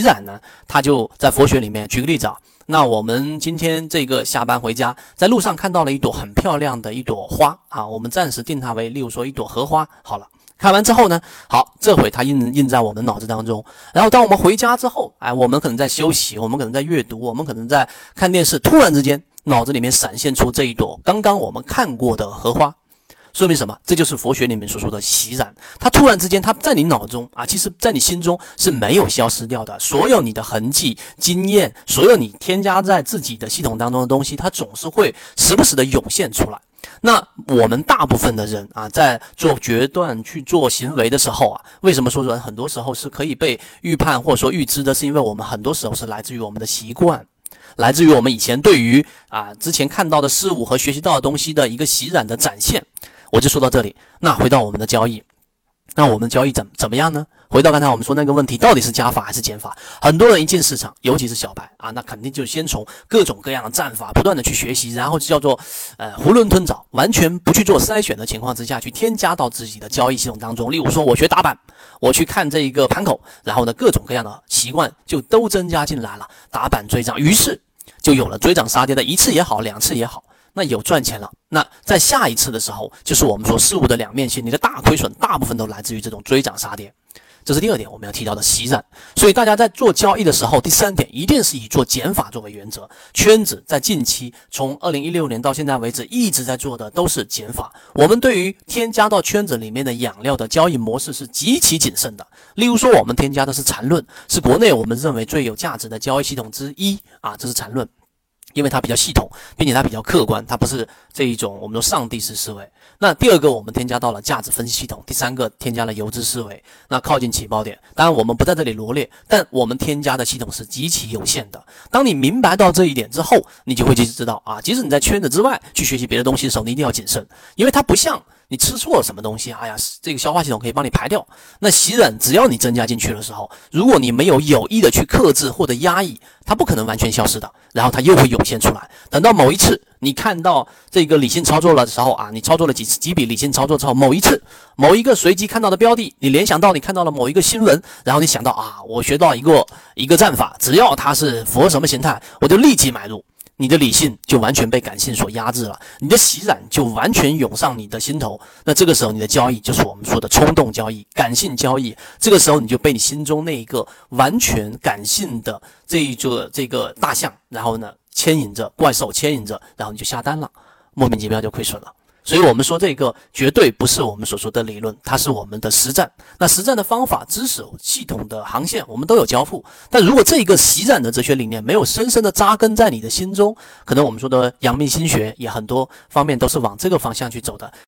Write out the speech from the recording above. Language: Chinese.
染呢，他就在佛学里面，举个例子啊，那我们今天这个下班回家，在路上看到了一朵很漂亮的一朵花啊，我们暂时定它为，例如说一朵荷花。好了，看完之后呢，好，这回它印印在我们脑子当中。然后当我们回家之后，哎，我们可能在休息，我们可能在阅读，我们可能在看电视，突然之间脑子里面闪现出这一朵刚刚我们看过的荷花。说明什么？这就是佛学里面所说的习染。它突然之间，它在你脑中啊，其实在你心中是没有消失掉的。所有你的痕迹、经验，所有你添加在自己的系统当中的东西，它总是会时不时的涌现出来。那我们大部分的人啊，在做决断、去做行为的时候啊，为什么说人很多时候是可以被预判或者说预知的？是因为我们很多时候是来自于我们的习惯，来自于我们以前对于啊之前看到的事物和学习到的东西的一个习染的展现。我就说到这里，那回到我们的交易，那我们交易怎怎么样呢？回到刚才我们说那个问题，到底是加法还是减法？很多人一进市场，尤其是小白啊，那肯定就先从各种各样的战法不断的去学习，然后就叫做呃囫囵吞枣，完全不去做筛选的情况之下去添加到自己的交易系统当中。例如说，我学打板，我去看这一个盘口，然后呢各种各样的习惯就都增加进来了，打板追涨，于是就有了追涨杀跌的一次也好，两次也好。那有赚钱了，那在下一次的时候，就是我们说事物的两面性，你的大亏损大部分都来自于这种追涨杀跌，这是第二点我们要提到的习染。所以大家在做交易的时候，第三点一定是以做减法作为原则。圈子在近期从二零一六年到现在为止一直在做的都是减法。我们对于添加到圈子里面的养料的交易模式是极其谨慎的。例如说，我们添加的是缠论，是国内我们认为最有价值的交易系统之一啊，这是缠论。因为它比较系统，并且它比较客观，它不是这一种我们说上帝式思维。那第二个，我们添加到了价值分析系统；第三个，添加了游资思维。那靠近起爆点，当然我们不在这里罗列，但我们添加的系统是极其有限的。当你明白到这一点之后，你就会去知道啊，即使你在圈子之外去学习别的东西的时候，你一定要谨慎，因为它不像。你吃错了什么东西？哎呀，这个消化系统可以帮你排掉。那洗染，只要你增加进去的时候，如果你没有有意的去克制或者压抑，它不可能完全消失的。然后它又会涌现出来。等到某一次你看到这个理性操作了的时候啊，你操作了几次几笔理性操作之后，某一次某一个随机看到的标的，你联想到你看到了某一个新闻，然后你想到啊，我学到一个一个战法，只要它是符合什么形态，我就立即买入。你的理性就完全被感性所压制了，你的喜染就完全涌上你的心头。那这个时候，你的交易就是我们说的冲动交易、感性交易。这个时候，你就被你心中那一个完全感性的这一座这个大象，然后呢牵引着怪兽，牵引着，然后你就下单了，莫名其妙就亏损了。所以，我们说这个绝对不是我们所说的理论，它是我们的实战。那实战的方法、知识、系统的航线，我们都有交付。但如果这个习染的哲学理念没有深深的扎根在你的心中，可能我们说的阳明心学也很多方面都是往这个方向去走的。